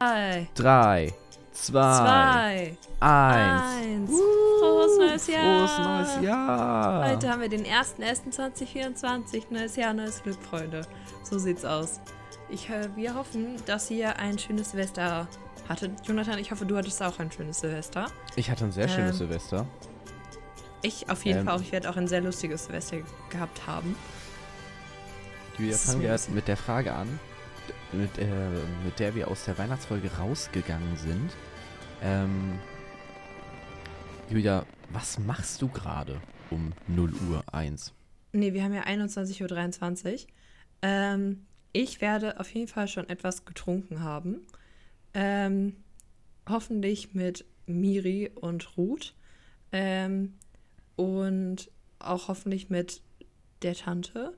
Drei, drei, zwei, zwei, eins. eins. Uh, Frohes neues Jahr. Frohes neues Jahr. Heute haben wir den 1.1.2024. Neues Jahr, neues Glück, Freunde. So sieht's aus. Ich, äh, wir hoffen, dass ihr ein schönes Silvester hattet. Jonathan, ich hoffe, du hattest auch ein schönes Silvester. Ich hatte ein sehr schönes Ähm, Silvester. Ich auf jeden Ähm. Fall auch. Ich werde auch ein sehr lustiges Silvester gehabt haben. Julia, fangen wir mit der Frage an, mit, äh, mit der wir aus der Weihnachtsfolge rausgegangen sind. Ähm, Julia, was machst du gerade um 0 Uhr 1? Nee, wir haben ja 21.23 Uhr. Ähm, ich werde auf jeden Fall schon etwas getrunken haben. Ähm, hoffentlich mit Miri und Ruth. Ähm, und auch hoffentlich mit der Tante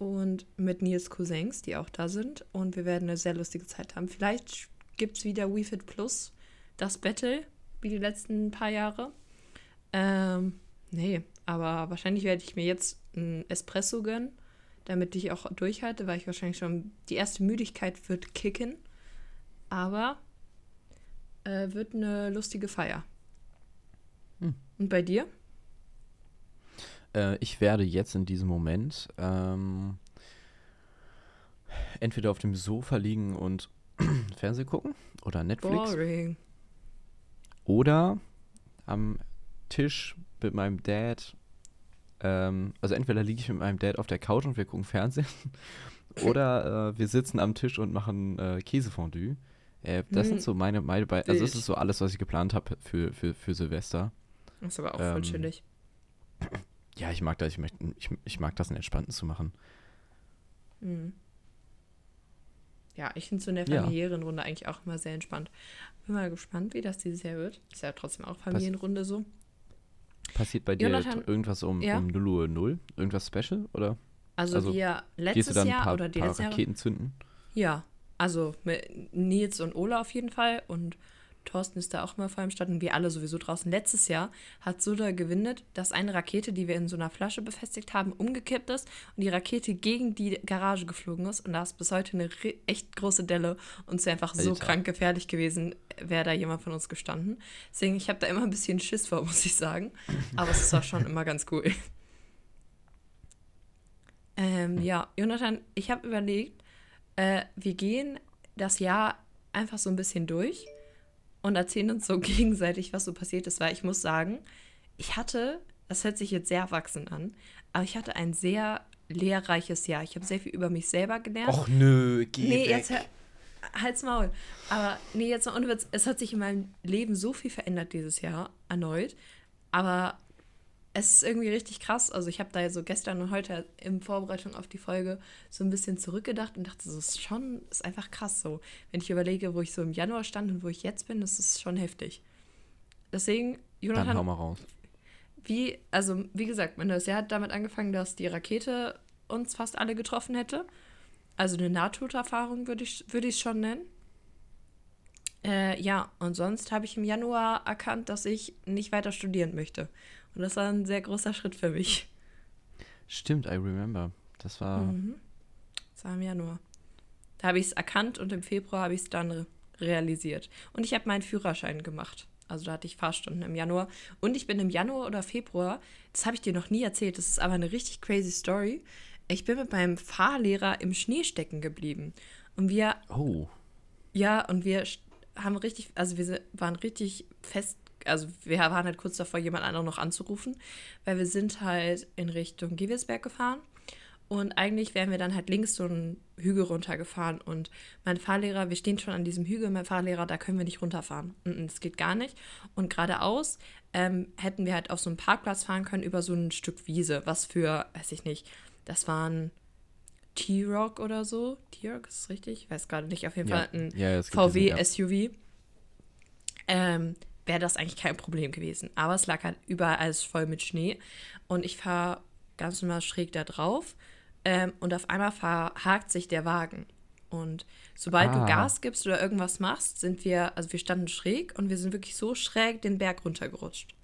und mit Nils Cousins, die auch da sind. Und wir werden eine sehr lustige Zeit haben. Vielleicht gibt es wieder WeFit Plus, das Battle, wie die letzten paar Jahre. Ähm, nee, aber wahrscheinlich werde ich mir jetzt ein Espresso gönnen, damit ich auch durchhalte, weil ich wahrscheinlich schon die erste Müdigkeit wird kicken. Aber äh, wird eine lustige Feier. Hm. Und bei dir? Äh, ich werde jetzt in diesem Moment ähm, entweder auf dem Sofa liegen und Fernsehen gucken oder Netflix Boring. oder am Tisch mit meinem Dad. Ähm, also entweder liege ich mit meinem Dad auf der Couch und wir gucken Fernsehen oder äh, wir sitzen am Tisch und machen äh, Käsefondue. Äh, das Hm. sind so meine, meine beiden, also das ist so alles, was ich geplant habe für, für, für Silvester. Das ist aber auch Ähm, voll chillig. Ja, ich mag das, ich, möchte, ich, ich mag das, einen entspannten zu machen. Mhm. Ja, ich finde so eine Ja. familiären Runde eigentlich auch immer sehr entspannt. Bin mal gespannt, wie das dieses Jahr wird. Ist ja trotzdem auch Familienrunde so. Passiert bei dir Jonathan, irgendwas um, ja? um 0 Uhr 0? Irgendwas Special? Oder Also, Also, wir letztes Jahr paar, oder die paar letzten Jahre. Raketen zünden? Ja, also mit Nils und Ola auf jeden Fall und Thorsten ist da auch immer vor allem Start und wir alle sowieso draußen. Letztes Jahr hat Suda gewinnet, dass eine Rakete, die wir in so einer Flasche befestigt haben, umgekippt ist und die Rakete gegen die Garage geflogen ist und da ist bis heute eine echt große Delle und es wäre einfach so Alter. krank gefährlich gewesen, wäre da jemand von uns gestanden. Deswegen, ich habe da immer ein bisschen Schiss vor, muss ich sagen. Aber es war schon immer ganz cool. Ähm, ja, Jonathan, ich habe überlegt, äh, wir gehen das Jahr einfach so ein bisschen durch und erzählen uns so gegenseitig, was so passiert ist, weil ich muss sagen, ich hatte, das hört sich jetzt sehr erwachsen an, aber ich hatte ein sehr lehrreiches Jahr. Ich habe sehr viel über mich selber gelernt. Och nö, geh nee, weg. jetzt halt's Maul. Aber nee, jetzt mal ohne Witz, es hat sich in meinem Leben so viel verändert dieses Jahr erneut, aber es ist irgendwie richtig krass. Also ich habe da so gestern und heute in Vorbereitung auf die Folge so ein bisschen zurückgedacht und dachte, so ist schon, ist einfach krass so. Wenn ich überlege, wo ich so im Januar stand und wo ich jetzt bin, das ist schon heftig. Deswegen, Dann hau Jonathan, mal raus. wie, also wie gesagt, mein neues Jahr hat damit angefangen, dass die Rakete uns fast alle getroffen hätte. Also eine Nahtoderfahrung würde ich würde ich schon nennen. Äh, ja, und sonst habe ich im Januar erkannt, dass ich nicht weiter studieren möchte. Und das war ein sehr großer Schritt für mich. Stimmt, I remember. Das war. Mhm. Das war im Januar. Da habe ich es erkannt und im Februar habe ich es dann re realisiert. Und ich habe meinen Führerschein gemacht. Also da hatte ich Fahrstunden im Januar. Und ich bin im Januar oder Februar, das habe ich dir noch nie erzählt, das ist aber eine richtig crazy Story. Ich bin mit meinem Fahrlehrer im Schnee stecken geblieben. Und wir Oh. ja, und wir haben richtig, also wir waren richtig fest, also wir waren halt kurz davor, jemand anderen noch anzurufen, weil wir sind halt in Richtung Gewiersberg gefahren und eigentlich wären wir dann halt links so einen Hügel runtergefahren und mein Fahrlehrer, wir stehen schon an diesem Hügel, mein Fahrlehrer, da können wir nicht runterfahren. Das geht gar nicht. Und geradeaus ähm, hätten wir halt auf so einen Parkplatz fahren können über so ein Stück Wiese, was für, weiß ich nicht, das waren T-Rock oder so. T-Rock ist das richtig? Ich weiß gerade nicht. Auf jeden Ja, Fall ein ja, es gibt VW diesen, ja. SUV. Ähm, Wäre das eigentlich kein Problem gewesen. Aber es lag halt überall alles voll mit Schnee. Und ich fahre ganz normal schräg da drauf. Ähm, und auf einmal verhakt sich der Wagen. Und sobald Ah. du Gas gibst oder irgendwas machst, sind wir, also wir standen schräg und wir sind wirklich so schräg den Berg runtergerutscht.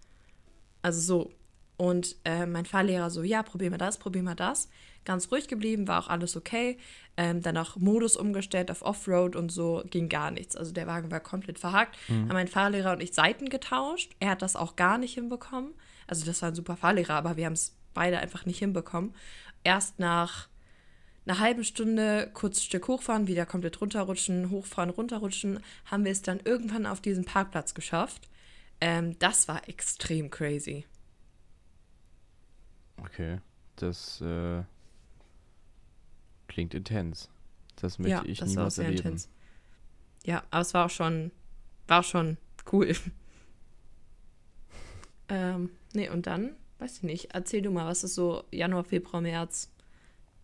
Also so. Und äh, mein Fahrlehrer so, ja, probier mal das, probier mal das. Ganz ruhig geblieben, war auch alles okay. Ähm, dann auch Modus umgestellt auf Offroad und so, ging gar nichts. Also der Wagen war komplett verhakt. Mhm. Haben mein Fahrlehrer und ich Seiten getauscht. Er hat das auch gar nicht hinbekommen. Also das war ein super Fahrlehrer, aber wir haben es beide einfach nicht hinbekommen. Erst nach einer halben Stunde kurz Stück hochfahren, wieder komplett runterrutschen, hochfahren, runterrutschen, haben wir es dann irgendwann auf diesen Parkplatz geschafft. Ähm, das war extrem crazy. Okay, das äh, klingt intens. Das möchte ja, ich das niemals war erleben. Intens. Ja, aber es war auch schon, war auch schon cool. ähm, nee, und dann, weiß ich nicht, erzähl du mal, was ist so Januar, Februar, März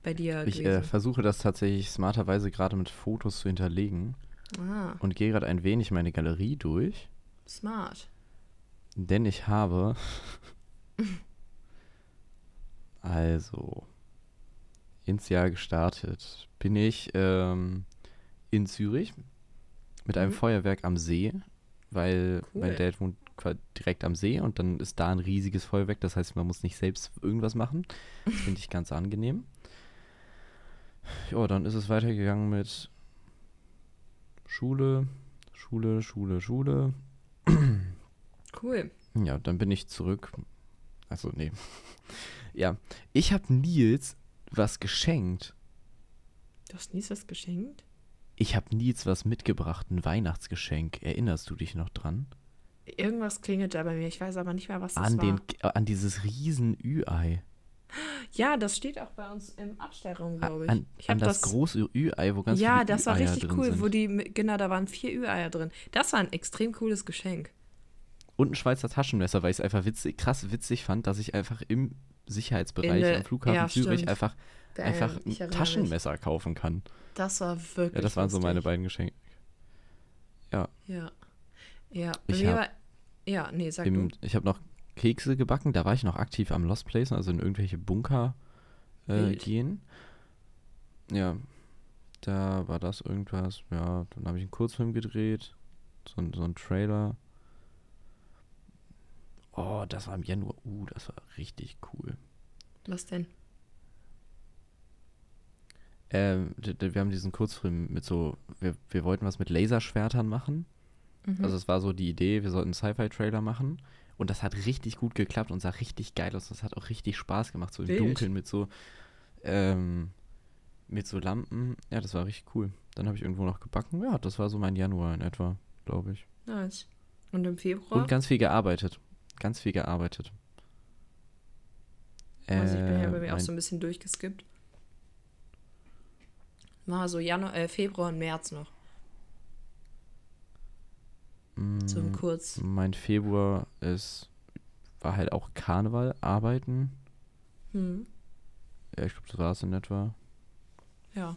bei dir Ich äh, versuche das tatsächlich smarterweise gerade mit Fotos zu hinterlegen ah, und gehe gerade ein wenig meine Galerie durch, smart. denn ich habe also ins Jahr gestartet bin ich ähm, in Zürich mit einem Mhm. Feuerwerk am See, weil Cool. mein Dad wohnt direkt am See und dann ist da ein riesiges Feuerwerk, das heißt, man muss nicht selbst irgendwas machen. Das finde ich ganz angenehm. Ja, dann ist es weitergegangen mit Schule, Schule, Schule, Schule. Cool. Ja, dann bin ich zurück. Achso, nee. Ja, ich habe Nils was geschenkt. Du hast nie was geschenkt? Ich habe Nils was mitgebracht, ein Weihnachtsgeschenk. Erinnerst du dich noch dran? Irgendwas klingelt da bei mir, ich weiß aber nicht mehr, was das An, war. den, an dieses riesen Ü-Ei. Ja, das steht auch bei uns im Abstellraum, glaube ich. An, ich an hab das, große Ü-Ei, wo ganz ja, viele das war richtig cool, sind. wo die, genau, da waren vier Ü-Eier drin. Das war ein extrem cooles Geschenk. Und ein Schweizer Taschenmesser, weil ich es einfach witzig, krass witzig fand, dass ich einfach im Sicherheitsbereich der- am Flughafen ja, Zürich stimmt. einfach, Damn, einfach ein Taschenmesser kaufen kann. Mich. Das war wirklich Ja, das waren so meine lustig. beiden Geschenke. Ja. Ja, bei Ich mir hab war, ja, nee, sag Im, du. ich habe noch Kekse gebacken, da war ich noch aktiv am Lost Place, also in irgendwelche Bunker äh, gehen. Ja, da war das irgendwas. Ja, dann habe ich einen Kurzfilm gedreht, so, so ein Trailer. Oh, das war im Januar. Uh, das war richtig cool. Was denn? Ähm, wir haben diesen Kurzfilm mit so, wir, wir wollten was mit Laserschwertern machen. Mhm. Also es war so die Idee, wir sollten einen Sci-Fi-Trailer machen. Und das hat richtig gut geklappt und sah richtig geil aus. Das hat auch richtig Spaß gemacht, so im Wild. Dunkeln mit so, ähm, mit so Lampen. Ja, das war richtig cool. Dann habe ich irgendwo noch gebacken. Ja, das war so mein Januar in etwa, glaube ich. nice. Und im Februar? Und ganz viel gearbeitet. Ganz viel gearbeitet. also ich bin ja Äh, bei mir auch so ein bisschen durchgeskippt. War so Januar, äh, Februar und März noch. So im Mm, Kurz. Mein Februar ist, war halt auch Karneval, arbeiten. Hm. Ja, ich glaube, das war es in etwa. Ja.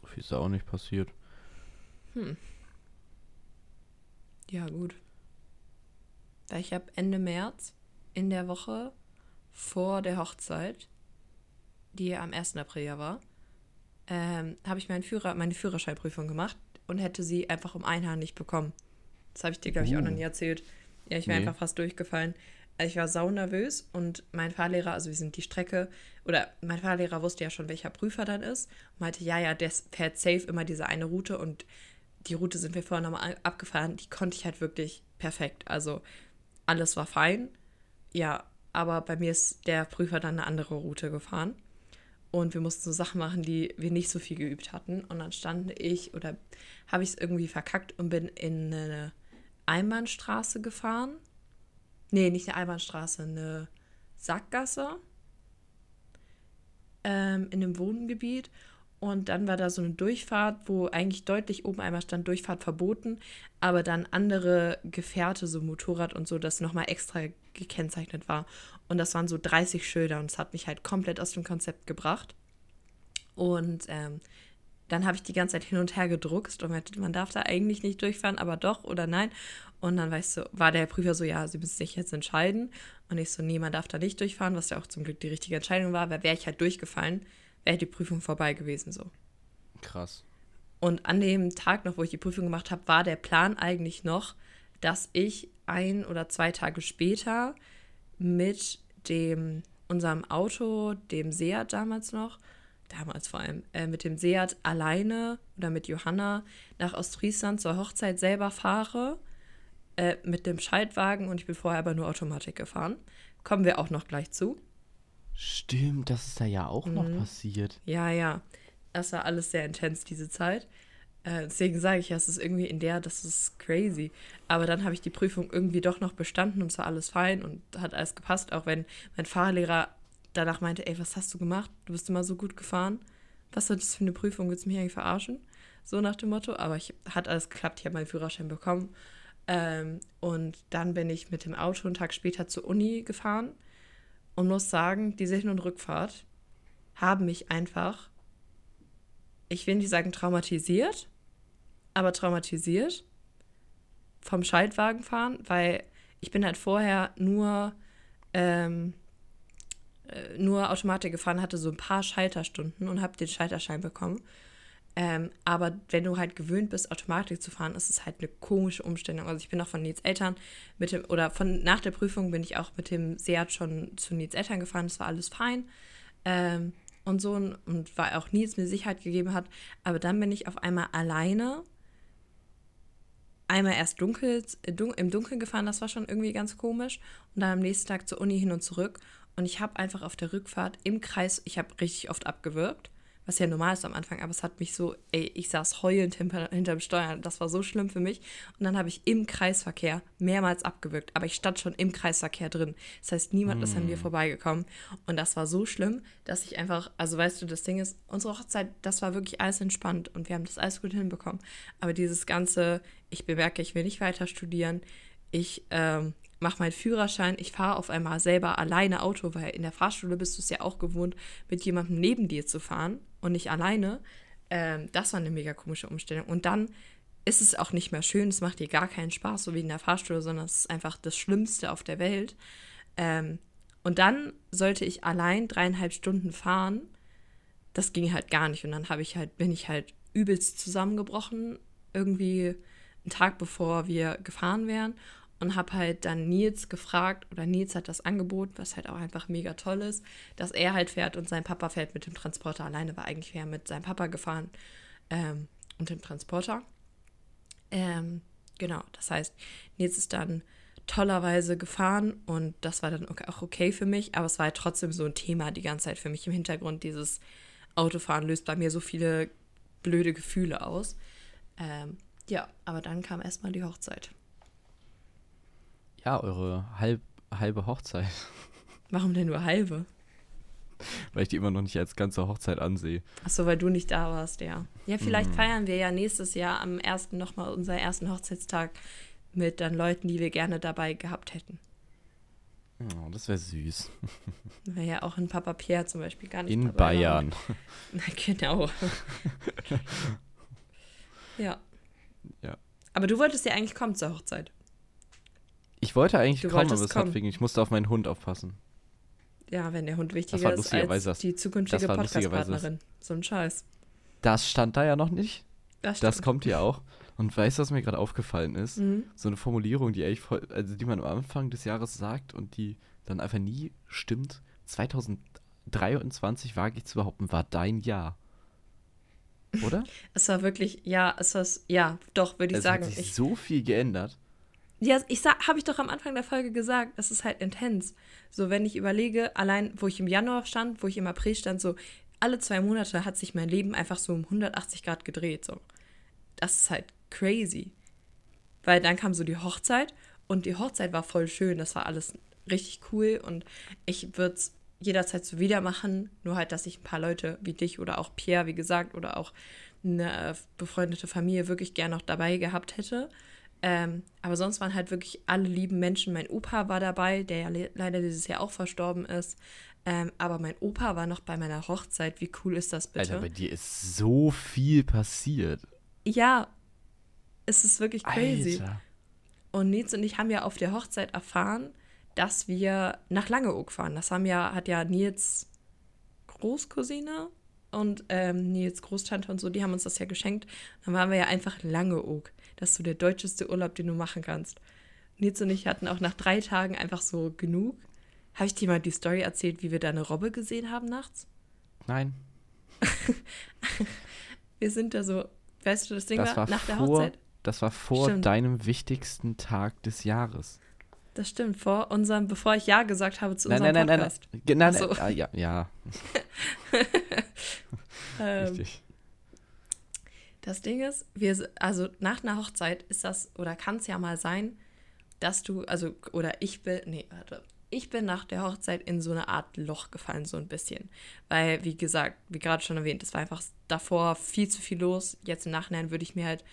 So viel ist da auch nicht passiert. Hm. Ja, gut. Weil ich habe Ende März in der Woche vor der Hochzeit, die ja am 1. April ja war, ähm, habe ich meinen Führer, meine Führerscheinprüfung gemacht und hätte sie einfach um ein Haar nicht bekommen. Das habe ich dir, glaube ich, auch noch Uh. nie erzählt. Ja, ich wäre Nee. einfach fast durchgefallen. Also ich war sau nervös und mein Fahrlehrer, also wir sind die Strecke, oder mein Fahrlehrer wusste ja schon, welcher Prüfer dann ist, und meinte, ja, ja, der fährt safe immer diese eine Route und die Route sind wir vorher nochmal abgefahren, die konnte ich halt wirklich perfekt. Also alles war fein. Ja, aber bei mir ist der Prüfer dann eine andere Route gefahren. Und wir mussten so Sachen machen, die wir nicht so viel geübt hatten. Und dann stand ich oder habe ich es irgendwie verkackt und bin in eine Einbahnstraße gefahren. Nee, nicht eine Einbahnstraße, eine Sackgasse ähm, in einem Wohngebiet. Und dann war da so eine Durchfahrt, wo eigentlich deutlich oben einmal stand Durchfahrt verboten, aber dann andere Gefährte, so Motorrad und so, das nochmal extra gekennzeichnet war. Und das waren so 30 Schilder und es hat mich halt komplett aus dem Konzept gebracht. Und ähm, dann habe ich die ganze Zeit hin und her gedruckst und meinte, man darf da eigentlich nicht durchfahren, aber doch oder nein. Und dann weißt du, war der Prüfer so, ja, sie müssen sich jetzt entscheiden. Und ich so, nee, man darf da nicht durchfahren, was ja auch zum Glück die richtige Entscheidung war, weil wäre ich halt durchgefallen, wäre die Prüfung vorbei gewesen so. Krass. Und an dem Tag noch, wo ich die Prüfung gemacht habe, war der Plan eigentlich noch, dass ich ein oder zwei Tage später mit dem, unserem Auto, dem Seat damals noch, damals vor allem, äh, mit dem Seat alleine oder mit Johanna nach Ostfriesland zur Hochzeit selber fahre, äh, mit dem Schaltwagen und ich bin vorher aber nur Automatik gefahren. Kommen wir auch noch gleich zu. Stimmt, das ist da ja auch noch Mhm. passiert. Ja, ja. Das war alles sehr intens, diese Zeit. Äh, deswegen sage ich ja, es ist irgendwie in der, das ist crazy. Aber dann habe ich die Prüfung irgendwie doch noch bestanden und es war alles fein und hat alles gepasst, auch wenn mein Fahrlehrer danach meinte, ey, was hast du gemacht? Du bist immer so gut gefahren. Was soll das für eine Prüfung? Willst du mich eigentlich verarschen? So nach dem Motto. Aber ich, hat alles geklappt, ich habe meinen Führerschein bekommen. Ähm, und dann bin ich mit dem Auto einen Tag später zur Uni gefahren und muss sagen, diese Hin- und Rückfahrt haben mich einfach, ich will nicht sagen traumatisiert, aber traumatisiert vom Schaltwagen fahren, weil ich bin halt vorher nur, ähm, äh, nur Automatik gefahren, hatte so ein paar Schalterstunden und habe den Schalterschein bekommen. Ähm, aber wenn du halt gewöhnt bist, Automatik zu fahren, ist es halt eine komische Umstellung. Also ich bin auch von Nils Eltern mit dem, oder von nach der Prüfung bin ich auch mit dem Seat schon zu Nils Eltern gefahren, das war alles fein. Ähm, und so und, weil auch Nils mir Sicherheit gegeben hat. Aber dann bin ich auf einmal alleine. Einmal erst dunkel, äh, dun im Dunkeln gefahren, das war schon irgendwie ganz komisch. Und dann am nächsten Tag zur Uni hin und zurück. Und ich habe einfach auf der Rückfahrt im Kreis, ich habe richtig oft abgewürgt, was ja normal ist am Anfang, aber es hat mich so, ey, ich saß heulend hinter, hinterm Steuer, das war so schlimm für mich. Und dann habe ich im Kreisverkehr mehrmals abgewürgt, aber ich stand schon im Kreisverkehr drin. Das heißt, niemand ist an mir vorbeigekommen. Und das war so schlimm, dass ich einfach, also weißt du, das Ding ist, unsere Hochzeit, das war wirklich alles entspannt und wir haben das alles gut hinbekommen. Aber dieses ganze, ich bemerke, ich will nicht weiter studieren, ich ähm, mache meinen Führerschein, ich fahre auf einmal selber alleine Auto, weil in der Fahrschule bist du es ja auch gewohnt, mit jemandem neben dir zu fahren und nicht alleine. Ähm, das war eine mega komische Umstellung. Und dann ist es auch nicht mehr schön, es macht dir gar keinen Spaß, so wie in der Fahrschule, sondern es ist einfach das Schlimmste auf der Welt. Ähm, und dann sollte ich allein dreieinhalb Stunden fahren. Das ging halt gar nicht. Und dann habe ich halt, bin ich halt übelst zusammengebrochen, irgendwie einen Tag bevor wir gefahren wären und habe halt dann Nils gefragt oder Nils hat das angeboten, was halt auch einfach mega toll ist, dass er halt fährt und sein Papa fährt mit dem Transporter alleine, war eigentlich wäre mit seinem Papa gefahren ähm, und dem Transporter. Ähm, genau, das heißt, Nils ist dann tollerweise gefahren und das war dann auch okay für mich, aber es war halt trotzdem so ein Thema die ganze Zeit für mich im Hintergrund. Dieses Autofahren löst bei mir so viele blöde Gefühle aus. Ähm, ja, aber dann kam erstmal die Hochzeit. Ja, eure halb, halbe Hochzeit, Warum denn nur halbe? weil ich die immer noch nicht als ganze Hochzeit ansehe. Achso, weil du nicht da warst, ja. Ja, vielleicht Hm. feiern wir ja nächstes Jahr am ersten nochmal unseren ersten Hochzeitstag mit dann Leuten, die wir gerne dabei gehabt hätten. Oh, das wäre süß. Wäre ja auch ein Papa Pierre zum Beispiel gar nicht In dabei. Bayern. Na, genau. ja. Ja. Aber du wolltest ja eigentlich kommen zur Hochzeit. Ich wollte eigentlich Du kommen, aber es hat kommen. wegen, ich musste auf meinen Hund aufpassen. Ja, wenn der Hund war wichtiger ist als das- die zukünftige Podcast-Partnerin. So ein Scheiß. Das stand da ja noch nicht. Das, Das kommt ja auch. Und weißt du, was mir gerade aufgefallen ist? Mhm. So eine Formulierung, die voll, also die man am Anfang des Jahres sagt und die dann einfach nie stimmt. 2023 wage ich zu behaupten, war dein Jahr. Oder? Es war wirklich, ja, es war, ja, doch, würde ich es sagen. hat sich Ich, so viel geändert. Ja, ich habe ich doch am Anfang der Folge gesagt, es ist halt intens. So, wenn ich überlege, allein wo ich im Januar stand, wo ich im April stand, so alle zwei Monate hat sich mein Leben einfach so um 180 Grad gedreht. So, das ist halt crazy. Weil dann kam so die Hochzeit und die Hochzeit war voll schön. Das war alles richtig cool und ich würde es jederzeit so wieder machen. Nur halt, dass ich ein paar Leute wie dich oder auch Pierre, wie gesagt, oder auch eine äh, befreundete Familie wirklich gern noch dabei gehabt hätte. Ähm, aber sonst waren halt wirklich alle lieben Menschen. Mein Opa war dabei, der ja le leider dieses Jahr auch verstorben ist. Ähm, aber mein Opa war noch bei meiner Hochzeit. Wie cool ist das bitte? Alter, bei dir ist so viel passiert. ja, es ist wirklich crazy. Alter. Und Nils und ich haben ja auf der Hochzeit erfahren, dass wir nach Langeoog fahren. Das haben ja, hat ja Nils Großcousine und ähm, Nils Großtante und so, die haben uns das ja geschenkt. Dann waren wir ja einfach in Langeoog. Das ist so der deutscheste Urlaub, den du machen kannst. Nils und ich hatten auch nach drei Tagen einfach so genug. Habe ich dir mal die Story erzählt, wie wir da eine Robbe gesehen haben nachts? Nein. wir sind da so, weißt du, das Ding das war, nach der vor, Hochzeit. Das war vor Stimmt. deinem wichtigsten Tag des Jahres. Das stimmt, vor unserem, bevor ich Ja gesagt habe zu Nein, unserem nein, nein, nein, Podcast. nein. Nein, so. nein. Ah, ja, ja, Ähm, richtig. Das Ding ist, wir, also nach einer Hochzeit ist das, oder kann es ja mal sein, dass du, also, oder ich bin, nee, warte, ich bin nach der Hochzeit in so eine Art Loch gefallen, so ein bisschen. Weil, wie gesagt, wie gerade schon erwähnt, es war einfach davor viel zu viel los. Jetzt im Nachhinein würde ich mir halt,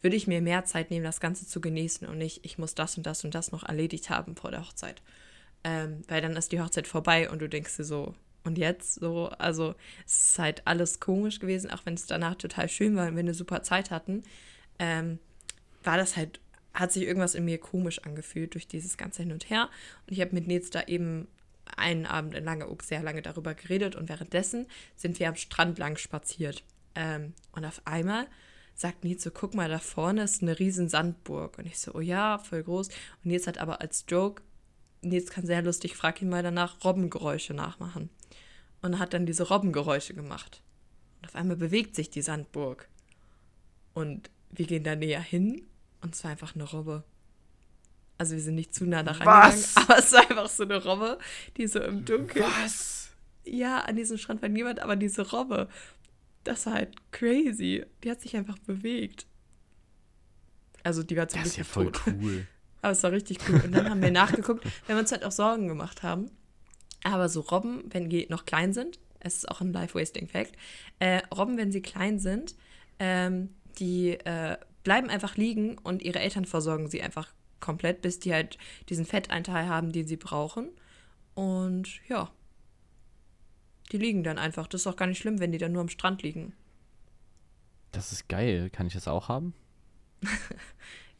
würde ich mir mehr Zeit nehmen, das Ganze zu genießen und nicht, ich muss das und das und das noch erledigt haben vor der Hochzeit. Ähm, weil dann ist die Hochzeit vorbei und du denkst dir so, und jetzt so, also es ist halt alles komisch gewesen, auch wenn es danach total schön war und wir eine super Zeit hatten, ähm, war das halt, hat sich irgendwas in mir komisch angefühlt durch dieses ganze Hin und Her. Und ich habe mit Nils da eben einen Abend in Langeoog sehr lange darüber geredet und währenddessen sind wir am Strand lang spaziert. Ähm, und auf einmal sagt Nils so, guck mal, da vorne ist eine riesen Sandburg. Und ich so, oh ja, voll groß. Und Nils hat aber als Joke, Nils kann sehr lustig, frag ihn mal danach, Robbengeräusche nachmachen. Und hat dann diese Robbengeräusche gemacht. Und auf einmal bewegt sich die Sandburg. Und wir gehen da näher hin und es war einfach eine Robbe. Also wir sind nicht zu nah daran Was? gegangen, aber es war einfach so eine Robbe, die so im Dunkeln. Was? Ja, an diesem Strand war niemand, aber diese Robbe, das war halt crazy. Die hat sich einfach bewegt. Also die war zum Das ist ja voll tot. cool. Aber es war richtig cool. Und dann haben wir nachgeguckt, weil wir uns halt auch Sorgen gemacht haben. Aber so Robben, wenn die noch klein sind, es ist auch ein Life-Wasting-Fact, äh, Robben, wenn sie klein sind, ähm, die äh, bleiben einfach liegen und ihre Eltern versorgen sie einfach komplett, bis die halt diesen Fetteinteil haben, den sie brauchen. Und ja, die liegen dann einfach. Das ist auch gar nicht schlimm, wenn die dann nur am Strand liegen. Das ist geil. Kann ich das auch haben?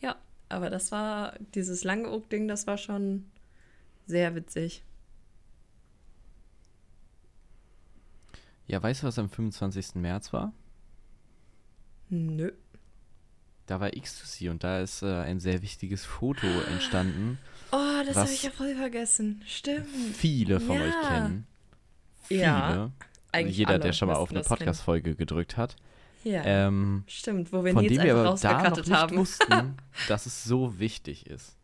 Ja, aber das war, dieses Langeoog-Ding, das war schon sehr witzig. Ja, weißt du, was am 25. März war? Nö. Da war Ecstasy und da ist äh, ein sehr wichtiges Foto entstanden. Oh, das habe ich ja voll vergessen. Stimmt. Viele von Ja. euch kennen. Viele. Ja, Eigentlich Jeder, der schon mal auf eine. Podcast-Folge gedrückt hat. Ja, Ähm, stimmt, wo wir von Nils dem wir aber da noch nicht haben. wussten, dass es so wichtig ist.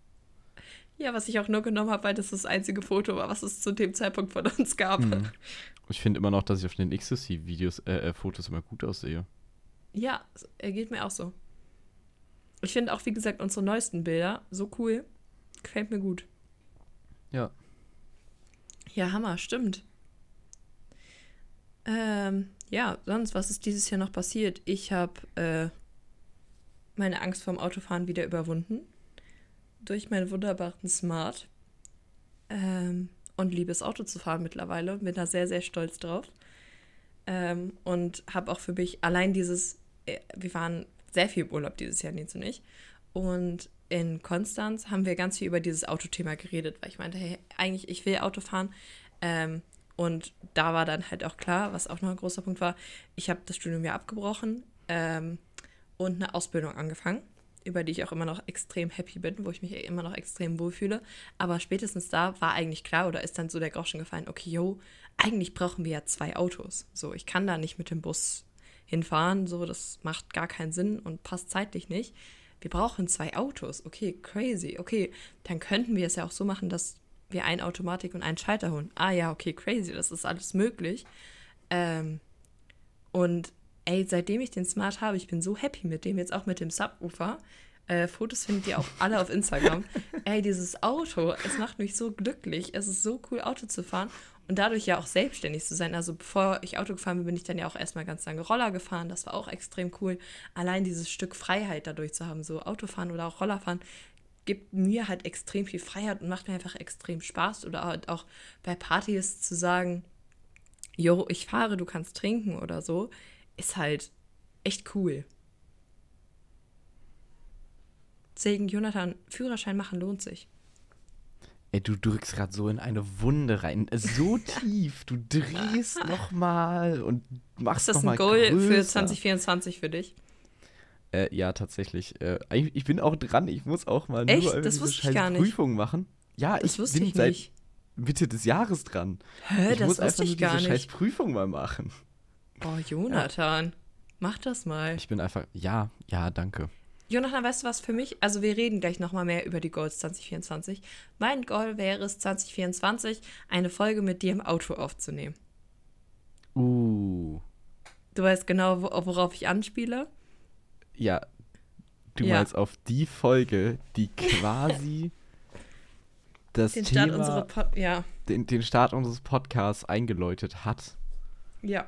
Ja, was ich auch nur genommen habe, weil das das einzige Foto war, was es zu dem Zeitpunkt von uns gab. Mhm. Ich finde immer noch, dass ich auf den Ecstasy-Videos, äh, äh, Fotos immer gut aussehe. Ja, er geht mir auch so. Ich finde auch, wie gesagt, unsere neuesten Bilder so cool. Gefällt mir gut. Ja. Ja, Hammer, stimmt. Ähm, ja, sonst, was ist dieses Jahr noch passiert? Ich habe äh, meine Angst vorm Autofahren wieder überwunden. Durch meinen wunderbaren Smart. Ähm, und liebe es, Auto zu fahren mittlerweile. Bin da sehr, sehr stolz drauf. Ähm, und habe auch für mich allein dieses, äh, wir waren sehr viel im Urlaub dieses Jahr, Nils und ich. Und in Konstanz haben wir ganz viel über dieses Autothema geredet, weil ich meinte, hey, eigentlich, ich will Auto fahren. Ähm, und da war dann halt auch klar, was auch noch ein großer Punkt war, ich habe das Studium ja abgebrochen ähm, und eine Ausbildung angefangen, über die ich auch immer noch extrem happy bin, wo ich mich immer noch extrem wohlfühle. Aber spätestens da war eigentlich klar oder ist dann so der Groschen gefallen, okay, yo, eigentlich brauchen wir ja zwei Autos. So, ich kann da nicht mit dem Bus hinfahren, so, das macht gar keinen Sinn und passt zeitlich nicht. Wir brauchen zwei Autos. Okay, crazy. Okay, dann könnten wir es ja auch so machen, dass wir ein Automatik und einen Schalter holen. Ah ja, okay, crazy, das ist alles möglich. Ähm, und ey, seitdem ich den Smart habe, ich bin so happy mit dem, jetzt auch mit dem Subwoofer. Äh, Fotos findet ihr auch alle auf Instagram. ey, dieses Auto, es macht mich so glücklich. Es ist so cool, Auto zu fahren und dadurch ja auch selbstständig zu sein. Also bevor ich Auto gefahren bin, bin ich dann ja auch erstmal ganz lange Roller gefahren. Das war auch extrem cool. Allein dieses Stück Freiheit dadurch zu haben, so Autofahren oder auch Rollerfahren, gibt mir halt extrem viel Freiheit und macht mir einfach extrem Spaß. Oder halt auch bei Partys zu sagen, jo, ich fahre, du kannst trinken oder so, ist halt echt cool. Deswegen, Jonathan, Führerschein machen lohnt sich. Ey, du drückst gerade so in eine Wunde rein. So tief. Du drehst nochmal und machst Ist das noch ein Goal für größer. 2024 für dich? Äh, ja, tatsächlich. Äh, ich, ich bin auch dran. Ich muss auch mal Echt? nur Das wusste ich gar nicht. Prüfung machen. Ja, Das ich wusste bin ich seit. Mitte des Jahres dran. Hä, ich das muss wusste einfach ich nur gar diese nicht. scheiß Prüfung mal machen. Oh, Jonathan, mach das mal. Ich bin einfach, ja, ja, danke. Jonathan, weißt du was für mich? Also wir reden gleich nochmal mehr über die Goals 2024. Mein Goal wäre es 2024, eine Folge mit dir im Auto aufzunehmen. Uh, Du weißt genau, wo, worauf ich anspiele? ja, du Ja. meinst auf die Folge, die quasi das Den Start Thema, Pod ja, den, den Start unseres Podcasts eingeläutet hat. ja.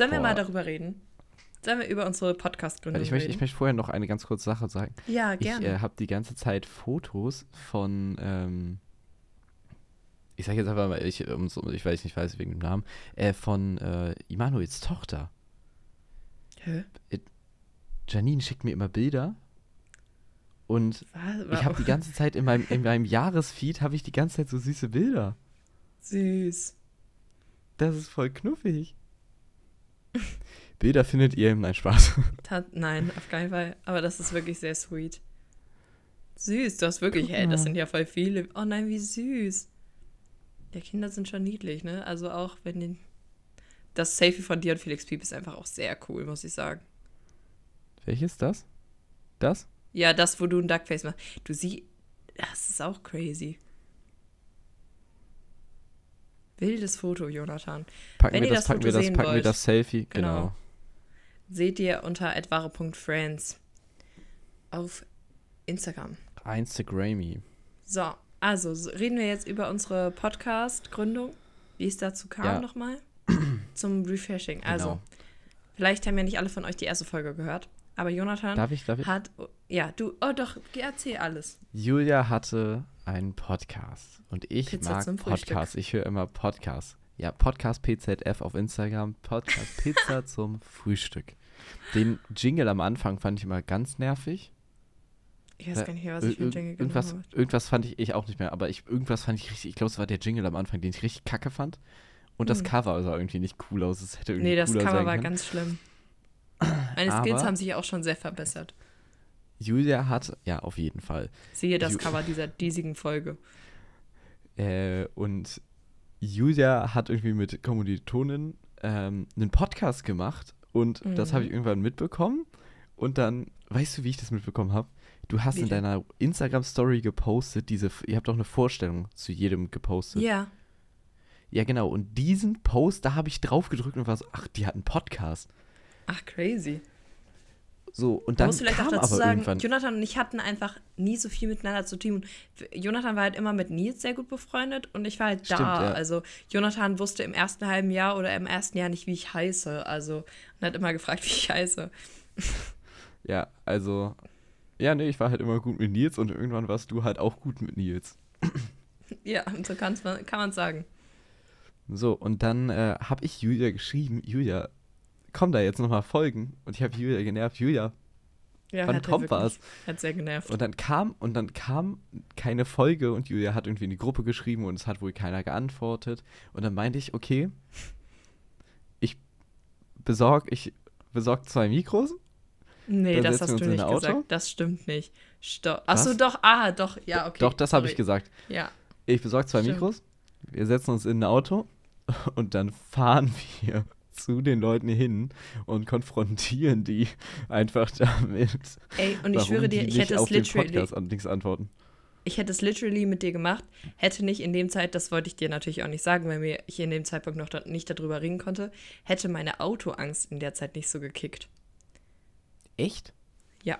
Sollen wir Boah. mal darüber reden? Sollen wir über unsere Podcast-Gründung Ich möchte, reden? ich möchte vorher noch eine ganz kurze Sache sagen. ja, Ich gerne. äh, habe die ganze Zeit Fotos von, ähm, ich sage jetzt einfach mal, ich, so- ich weiß nicht, weiß wegen dem Namen, äh, von äh, Immanuels Tochter. Hä? Janine schickt mir immer Bilder und ich habe die ganze Zeit in meinem, in meinem Jahresfeed habe ich die ganze Zeit so süße Bilder. Süß. Das ist voll knuffig. Bilder findet ihr im Nein Spaß. Nein, auf keinen Fall. Aber das ist wirklich sehr sweet. Süß, du hast wirklich, hey, das sind ja voll viele. Oh nein, wie süß. Ja, Kinder sind schon niedlich, ne? Also auch wenn den. Das Selfie von dir und Felix Piep ist einfach auch sehr cool, muss ich sagen. Welches das? Das? Ja, das, wo du ein Duckface machst. Du siehst, das ist auch crazy. Wildes Foto, Jonathan. Packen Wenn wir das, das packen wir Foto das, sehen packen wir wollt. das Selfie. Genau. Genau. Seht ihr unter etware.friends auf Instagram. Instagrammy. So, also so reden wir jetzt über unsere Podcast-Gründung, wie es dazu kam Ja. nochmal. Zum Refreshing. Also, Genau. vielleicht haben ja nicht alle von euch die erste Folge gehört, aber Jonathan Darf ich, darf ich? hat, ja, du, oh doch, erzähl alles. Julia hatte einen Podcast und ich Pizza mag. Podcasts. Ich höre immer Podcasts. Ja, Podcast PZF auf Instagram, Podcast Pizza zum Frühstück. Den Jingle am Anfang fand ich immer ganz nervig. Ich weiß gar nicht mehr, was Ir- ich für einen Jingle irgendwas, habe. irgendwas fand ich, ich auch nicht mehr, aber ich, irgendwas fand ich richtig, ich glaube, es war der Jingle am Anfang, den ich richtig kacke fand. Und das Hm. Cover sah irgendwie nicht cool aus. Es hätte irgendwie Nee, das Cover war ganz schlimm. Meine Skills Aber- haben sich auch schon sehr verbessert. Julia hat, ja, auf jeden Fall. Siehe das Ju- Cover dieser diesigen Folge. Äh, und Julia hat irgendwie mit Kommilitonen ähm, einen Podcast gemacht und das Mhm. habe ich irgendwann mitbekommen. Und dann, weißt du, wie ich das mitbekommen habe? Du hast Wie in deiner Instagram-Story gepostet, diese, ihr habt doch eine Vorstellung zu jedem gepostet. Ja. Ja, genau. Und diesen Post, da habe ich drauf gedrückt und war so, ach, die hat einen Podcast. Ach, crazy. So, und dann muss vielleicht kam auch dazu sagen, irgendwann. Jonathan und ich hatten einfach nie so viel miteinander zu tun. Jonathan war halt immer mit Nils sehr gut befreundet und ich war halt Stimmt, da. ja. Also Jonathan wusste im ersten halben Jahr oder im ersten Jahr nicht, wie ich heiße. Also und hat immer gefragt, wie ich heiße. Ja, also, ja, nee, ich war halt immer gut mit Nils und irgendwann warst du halt auch gut mit Nils. Ja, so kann's man, kann man sagen. So, und dann äh, habe ich Julia geschrieben, Julia, komm da jetzt nochmal folgen. Und ich habe Julia genervt, Julia, Ja, wann kommt was? Hat sehr genervt. Und dann kam, und dann kam keine Folge und Julia hat irgendwie in die Gruppe geschrieben und es hat wohl keiner geantwortet. Und dann meinte ich, okay, ich besorg, ich besorg zwei Mikros. nee, das hast du nicht Auto? gesagt. Das stimmt nicht. Stopp. Achso, Was? doch. Ah, doch. Ja, okay. Doch, das habe ich gesagt. Ja. Ich besorg zwei Stimmt. Mikros, wir setzen uns in ein Auto und dann fahren wir zu den Leuten hin und konfrontieren die einfach damit. Ey, und ich schwöre dir, die ich nicht hätte es literally Podcast an ich hätte es literally mit dir gemacht, hätte nicht in dem Zeit, das wollte ich dir natürlich auch nicht sagen, weil mir ich in dem Zeitpunkt noch da, nicht darüber reden konnte, hätte meine Autoangst in der Zeit nicht so gekickt. Echt? Ja.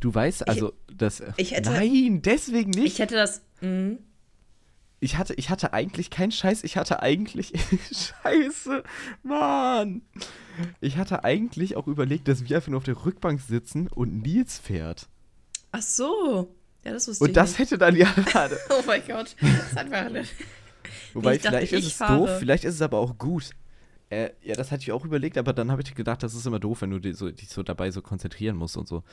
Du weißt also, dass ich hätte- Nein, deswegen nicht. Ich hätte das. mhm. Ich hatte, ich hatte eigentlich keinen Scheiß, ich hatte eigentlich. Scheiße, Mann! Ich hatte eigentlich auch überlegt, dass wir einfach nur auf der Rückbank sitzen und Nils fährt. Ach so. Ja, das wusste Und ich das nicht. hätte dann ja. Oh mein Gott. Das hat mir Wobei, Ich dachte, vielleicht ist ich es fahre. doof, vielleicht ist es aber auch gut. Äh, ja, das hatte ich auch überlegt, aber dann habe ich gedacht, das ist immer doof, wenn du dich so, dich so dabei so konzentrieren musst und so.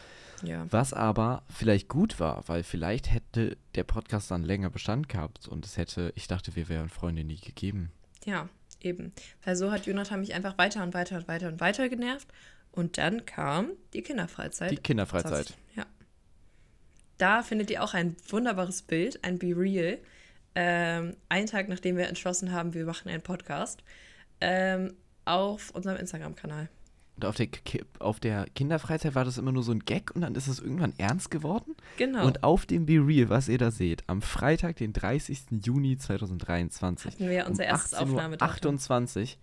Ja. Was aber vielleicht gut war, weil vielleicht hätte der Podcast dann länger Bestand gehabt und es hätte, ich dachte, wir wären Freunde nie gegeben. Ja, eben. Weil so hat Jonathan mich einfach weiter und weiter und weiter und weiter genervt. Und dann kam die Kinderfreizeit. Die Kinderfreizeit. 20. Ja. Da findet ihr auch ein wunderbares Bild, ein Be Real. ähm, einen Tag nachdem wir entschlossen haben, wir machen einen Podcast, ähm, auf unserem Instagram-Kanal. Und auf der, Ki- auf der Kinderfreizeit war das immer nur so ein Gag und dann ist es irgendwann ernst geworden. Genau. Und auf dem Be Real, was ihr da seht, am Freitag, den 30. Juni 2023, hatten wir unser um erstes 18.28 Uhr Aufnahmedatum. 28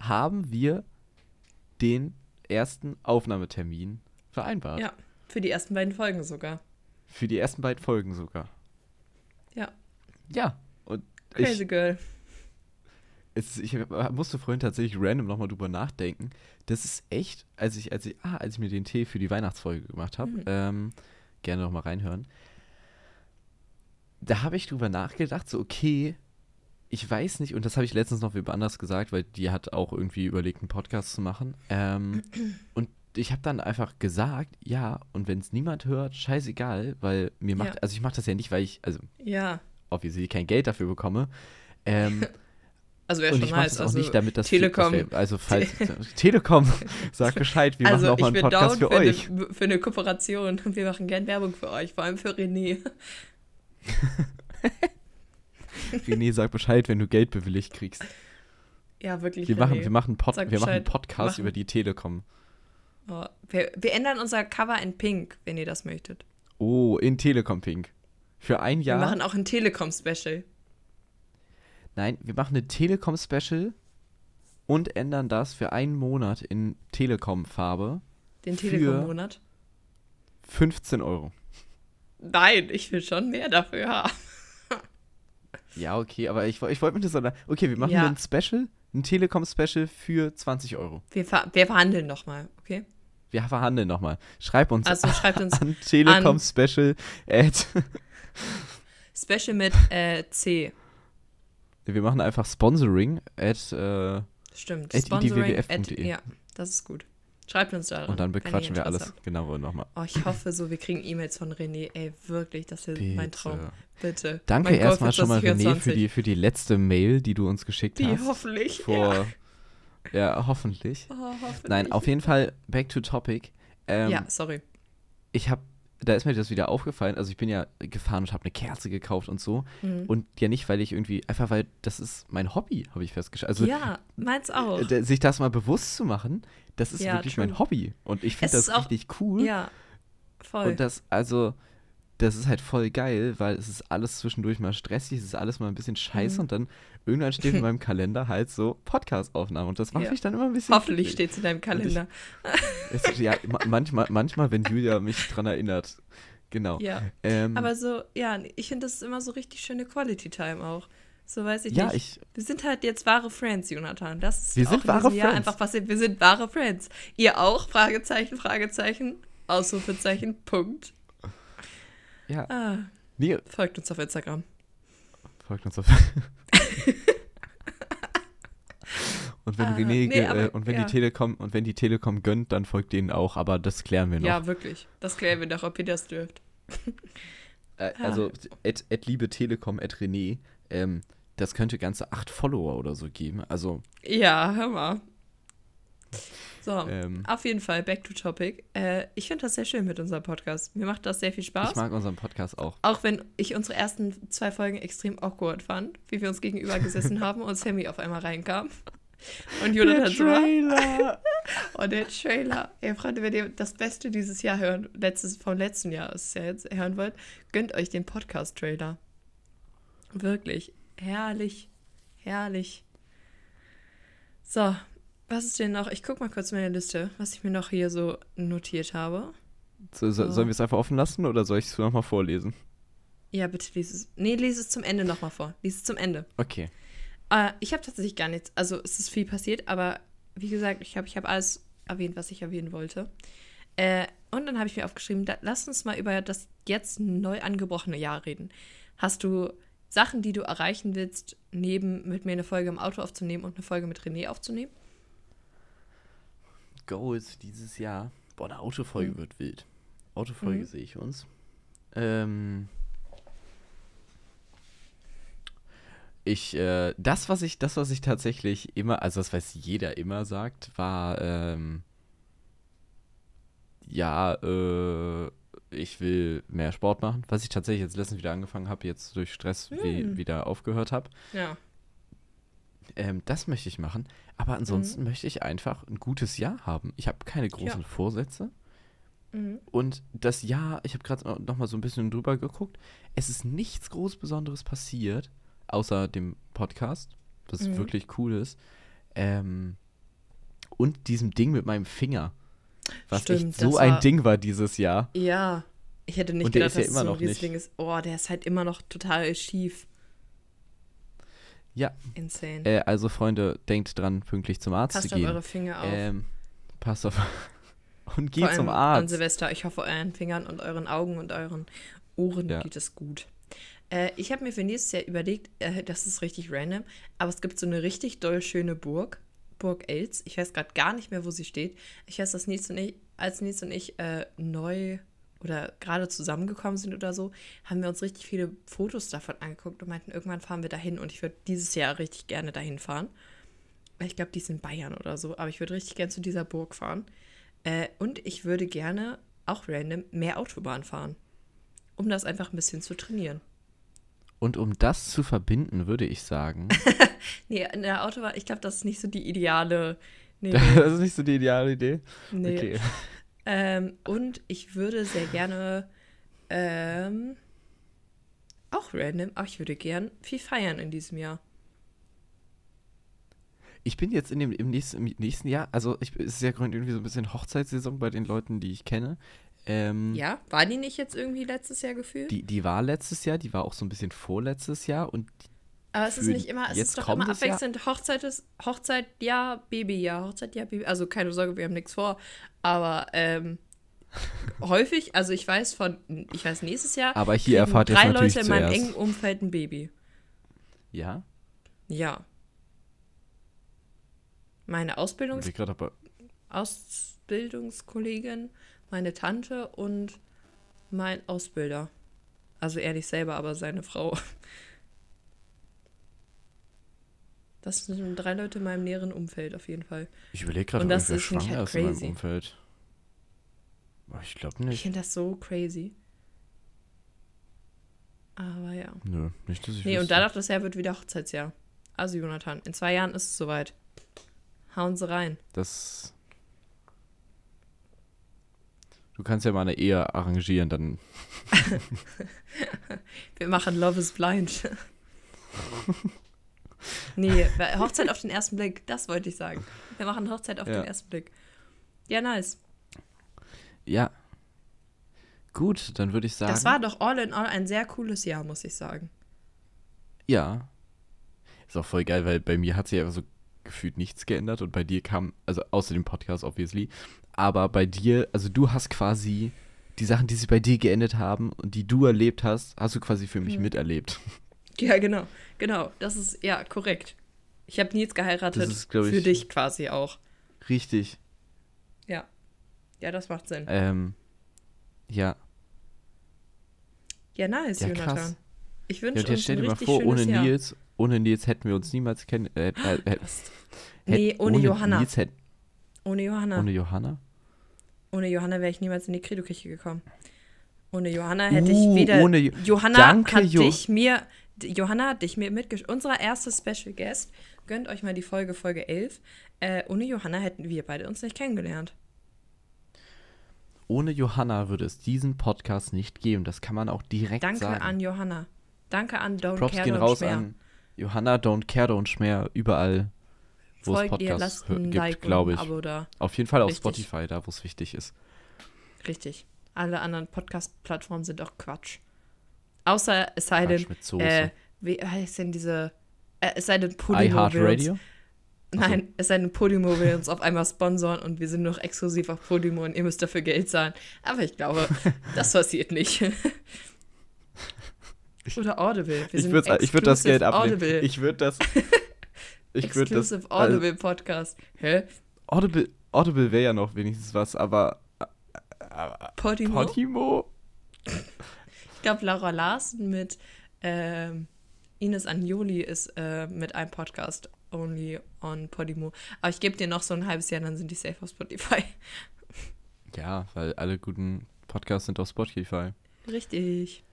haben wir den ersten Aufnahmetermin vereinbart. Ja, für die ersten beiden Folgen sogar. Für die ersten beiden Folgen sogar. Ja. Ja. Und Crazy ich, Girl. Es, ich musste vorhin tatsächlich random nochmal drüber nachdenken. Das ist echt, als ich, als ich, ah, als ich mir den Tee für die Weihnachtsfolge gemacht habe, Mhm. ähm, gerne nochmal reinhören. Da habe ich drüber nachgedacht, so, okay, ich weiß nicht, und das habe ich letztens noch über anders gesagt, weil die hat auch irgendwie überlegt, einen Podcast zu machen. Ähm, und ich habe dann einfach gesagt, ja, und wenn es niemand hört, scheißegal, weil mir macht, Ja. also ich mache das ja nicht, weil ich, also Ja. obviously kein Geld dafür bekomme. Ähm, Also wäre und schon ich nice. das auch also, nicht, damit das Telekom. wär, also falls Telekom sagt Bescheid, wir also machen auch mal einen Podcast down für euch. Eine, für eine Kooperation. Wir machen gern Werbung für euch, vor allem für René. René sagt Bescheid, wenn du Geld bewilligt kriegst. Ja, wirklich. Wir René. machen, wir machen, Pod, Sag wir machen einen. Podcast Machen. über die Telekom. Oh, wir, wir ändern unser Cover in Pink, wenn ihr das möchtet. Oh, in Telekom Pink. Für ein Jahr. Wir machen auch ein Telekom-Special. Nein, wir machen eine Telekom Special und ändern das für einen Monat in Telekom Farbe. Den Telekom-Monat. 15 Euro. Nein, ich will schon mehr dafür haben. Ja, okay, aber ich, ich wollte mit das so. Okay, wir machen Ja. ein Special, ein Telekom Special für 20 Euro. Wir, ver wir verhandeln nochmal, okay? Wir verhandeln nochmal. Schreib uns Also schreibt uns an Telekom Special at. Special mit äh, C. Wir machen einfach Sponsoring at äh, Stimmt. At Sponsoring idwwf.de. Ja, das ist gut. Schreibt uns da und dann bequatschen wir alles genauer nochmal. Oh, ich hoffe so, wir kriegen E-Mails von René. Ey, wirklich, das ist mein Traum. Bitte. Danke erstmal schon mal, René, 2024. für die, für die letzte Mail, die du uns geschickt Die hast. hoffentlich. Vor, ja. hoffentlich. Ja. Oh, hoffentlich. Nein, auf jeden Fall back to topic. Ähm, ja, sorry. Ich habe, da ist mir das wieder aufgefallen. Also ich bin ja gefahren und habe eine Kerze gekauft und so. Mhm. Und ja nicht, weil ich irgendwie, einfach weil das ist mein Hobby, habe ich festgestellt. Also ja, meins auch. sich das mal bewusst zu machen, das ist Ja, wirklich true. mein Hobby. Und ich finde das richtig cool. ja, voll. Und das, also, das ist halt voll geil, weil es ist alles zwischendurch mal stressig, es ist alles mal ein bisschen scheiße Mhm. und dann irgendwann steht in meinem Kalender halt so Podcast-Aufnahme und das macht Ja. mich dann immer ein bisschen. Hoffentlich steht es in deinem Kalender. Es ist, ja, ma- manchmal, manchmal, wenn Julia mich dran erinnert. Genau. Ja. Ähm, Aber so, ja, ich finde, das ist immer so richtig schöne Quality Time auch. So weiß ich ja, nicht. ich, Wir sind halt jetzt wahre Friends, Jonathan. Das ist Wir auch sind in wahre diesem Jahr Friends. einfach passiert. Wir sind wahre Friends. Ihr auch? Fragezeichen, Fragezeichen, Ausrufezeichen, Punkt. Ja, Ah, nee, folgt uns auf Instagram. folgt uns auf. und wenn Ah, René, nee, aber- äh, und wenn ja. die Telekom, und wenn die Telekom gönnt, dann folgt denen auch, aber das klären wir noch. Ja, wirklich. Das klären wir doch, ob ihr das dürft. Äh, Ah. also, at, at liebe Telekom, at René, ähm, das könnte ganze acht Follower oder so geben. Also, Ja, hör mal. So, ähm, auf jeden Fall, back to topic. Äh, ich finde das sehr schön mit unserem Podcast. Mir macht das sehr viel Spaß. ich mag unseren Podcast auch. Auch wenn ich unsere ersten zwei Folgen extrem awkward fand, wie wir uns gegenüber gesessen haben und Sammy auf einmal reinkam. Und Jonathan so war. Trailer! Oh, der Trailer. Ey, Freunde, wenn ihr das Beste dieses Jahr hören, letztes, vom letzten Jahr ist ja jetzt, hören wollt, gönnt euch den Podcast-Trailer. Wirklich. Herrlich. Herrlich. So, was ist denn noch? Ich guck mal kurz meine Liste, was ich mir noch hier so notiert habe. so, so, sollen wir es einfach offen lassen oder soll ich es nochmal vorlesen? Ja, bitte lies es. Nee, lies es zum Ende nochmal vor. Lies es zum Ende. Okay. Äh, ich habe tatsächlich gar nichts. Also es ist viel passiert, aber wie gesagt, ich habe ich hab alles erwähnt, was ich erwähnen wollte. Äh, und dann habe ich mir aufgeschrieben, da, lass uns mal über das jetzt neu angebrochene Jahr reden. Hast du Sachen, die du erreichen willst, neben mit mir eine Folge im Auto aufzunehmen und eine Folge mit René aufzunehmen? Goals dieses Jahr. Boah, eine Autofolge Mhm. wird wild. Autofolge Mhm. sehe ich uns. Ähm. Ich, äh, das, was ich, das, was ich tatsächlich immer, also das, was jeder immer sagt, war, ähm, ja, äh, ich will mehr Sport machen, was ich tatsächlich jetzt letztens wieder angefangen habe, jetzt durch Stress wie, Hm. wieder aufgehört habe. Ja. Ähm, das möchte ich machen. Aber ansonsten möchte ich einfach ein gutes Jahr haben. Ich habe keine großen Vorsätze. Mhm. Und das Jahr, ich habe gerade noch mal so ein bisschen drüber geguckt, es ist nichts groß Besonderes passiert, außer dem Podcast, was Mhm. wirklich cool ist. Ähm, und diesem Ding mit meinem Finger, was Stimmt, echt so das ein Ding war dieses Jahr. Ja. Ich hätte nicht Und gedacht, ja dass es immer so ein noch nicht. Riesling ist. Oh, der ist halt immer noch total schief. Ja, Insane. äh, also Freunde, denkt dran, pünktlich zum Arzt Passt zu auf gehen. eure Finger auf. Ähm, passt auf. Und geht zum allem An Arzt. Silvester. Ich hoffe, euren Fingern und euren Augen und euren Ohren Ja. geht es gut. Äh, ich habe mir für nächstes Jahr überlegt, äh, das ist richtig random, aber es gibt so eine richtig doll schöne Burg, Burg Els. Ich weiß gerade gar nicht mehr, wo sie steht. Ich weiß, dass Nils und ich, als Nils und ich äh, neu oder gerade zusammengekommen sind oder so, haben wir uns richtig viele Fotos davon angeguckt und meinten, irgendwann fahren wir dahin und ich würde dieses Jahr richtig gerne dahin fahren. Ich glaube, die ist in Bayern oder so, aber ich würde richtig gerne zu dieser Burg fahren. Äh, und ich würde gerne, auch random, mehr Autobahn fahren. Um das einfach ein bisschen zu trainieren. Und um das zu verbinden, würde ich sagen, Nee, in der Autobahn, ich glaube, das ist nicht so die ideale. Nee, das ist nicht so die ideale Idee. nee. Okay. Ähm, und ich würde sehr gerne, ähm, auch random, aber ich würde gern viel feiern in diesem Jahr. Ich bin jetzt in dem im nächsten, im nächsten Jahr, also ich, es ist ja gerade irgendwie so ein bisschen Hochzeitssaison bei den Leuten, die ich kenne. Ähm, Ja, war die nicht jetzt irgendwie letztes Jahr gefühlt? die, die war letztes Jahr, die war auch so ein bisschen vorletztes Jahr und Aber es ist nicht immer, es ist doch immer Jahr- abwechselnd Hochzeit ist, Hochzeit, ja, Babyjahr, Hochzeit, ja, Baby. Also keine Sorge, wir haben nichts vor. Aber ähm, häufig, also ich weiß von, ich weiß nächstes Jahr, aber hier erfahrt ihr drei natürlich Leute in meinem zuerst. engen Umfeld ein Baby. Ja, Ja. Meine Ausbildungs ich gerade aber Ausbildungskollegin, meine Tante und mein Ausbilder. Also er nicht selber, aber seine Frau. Das sind drei Leute in meinem näheren Umfeld auf jeden Fall. ich überlege gerade, Und ob das ist nicht schwanger halt ist in meinem. Umfeld. Aber ich glaube Ich nicht. finde das so crazy. Aber ja. Nö, nicht, dass ich Nee, und wüsste. danach das Jahr wird wieder Hochzeitsjahr. Also Jonathan, in zwei Jahren ist es soweit. Hauen Sie rein. Das. Du kannst ja mal eine Ehe arrangieren, dann. Wir machen Love is Blind. nee, Hochzeit auf den ersten Blick, das wollte ich sagen. Wir machen Hochzeit auf Ja. den ersten Blick. Ja, nice. Ja. Gut, dann würde ich sagen. Das war doch all in all ein sehr cooles Jahr, muss ich sagen. Ja. Ist auch voll geil, weil bei mir hat sich einfach so gefühlt nichts geändert und bei dir kam, also außer dem Podcast, obviously, aber bei dir, also du hast quasi die Sachen, die sich bei dir geändert haben und die du erlebt hast, hast du quasi für mich Mhm. miterlebt. Ja, genau. Genau, das ist ja korrekt. Ich habe Nils geheiratet Das ist, ich- für dich quasi auch. Richtig. Ja. Ja, das macht Sinn. Ähm, ja. Ja, nice, Ja, Jonathan. krass. Ich Ja, wünsche jetzt uns stell dir mal vor, ohne Jahr. Nils, ohne Nils hätten wir uns niemals kennen. Äh, äh, äh, Nee, hätt- ohne Johanna. Nils hätt, Ohne Johanna. ohne Johanna? Ohne Johanna wäre ich niemals in die Credo-Küche gekommen. Ohne Johanna hätte Uh, ich weder. ohne Jo- Johanna Danke, hat Jo- dich mir. Johanna hat dich mir mitgeschickt. Unser erster Special Guest. Gönnt euch mal die Folge, Folge 11. Äh, ohne Johanna hätten wir beide uns nicht kennengelernt. Ohne Johanna würde es diesen Podcast nicht geben. Das kann man auch direkt Danke sagen. an Johanna. Danke an Don't Props Care gehen Don't raus Schmer. an Johanna, Don't Care, Don't Schmer, überall, wo es Folgt ihr, Podcasts lasst hö- ein gibt, Like glaube ich. ein Abo da. Auf jeden Fall auf Richtig. Spotify, da wo es wichtig ist. Richtig. Alle anderen Podcast-Plattformen sind auch Quatsch. Außer es sei denn, äh, wie heißt denn diese, äh, es sei denn Podimo will uns, iHeartRadio? nein, es sei denn Podimo will uns auf einmal sponsoren und wir sind noch exklusiv auf Podimo und ihr müsst dafür Geld zahlen. Aber ich glaube, das passiert nicht. Oder Audible. Wir Ich würde würd das Geld abnehmen. Audible. Ich würde das. Ich würde das. Exclusive also, Audible Podcast. Hä? Audible, Audible wäre ja noch wenigstens was, aber Podimo? Podimo? Ich glaube, Laura Larsen mit ähm, Ines Agnoli ist äh, mit einem Podcast only on Podimo. Aber ich gebe dir noch so ein halbes Jahr, dann sind die safe auf Spotify. Ja, weil alle guten Podcasts sind auf Spotify. Richtig.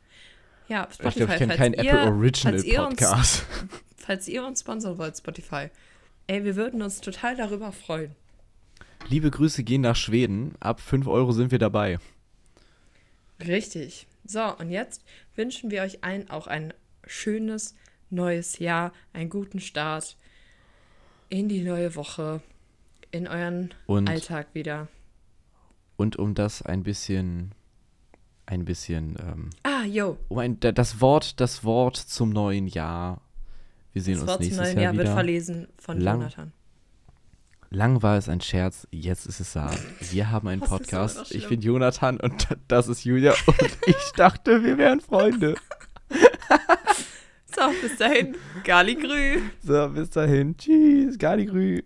Ja, Ich Spotify. glaube, ich kenne keinen ihr- Apple Original falls ihr uns- Podcast. Falls ihr uns sponsern wollt, Spotify. Ey, wir würden uns total darüber freuen. Liebe Grüße gehen nach Schweden. Ab 5 Euro sind wir dabei. Richtig. So, und jetzt wünschen wir euch allen auch ein schönes neues Jahr, einen guten Start in die neue Woche, in euren Und, Alltag wieder. und um das ein bisschen, ein bisschen, ähm, Ah, yo, um ein, da- das Wort, das Wort zum neuen Jahr. Wir sehen das uns Wort zum nächstes neuen Jahr Jahr wird verlesen von Lang- Jonathan. Lang war es ein Scherz, jetzt ist es wahr. Wir haben einen Das Podcast. Ich bin Jonathan und das ist Julia. Und ich dachte, wir wären Freunde. So, bis dahin, Galigrü. So, bis dahin. Tschüss. Gardigrü.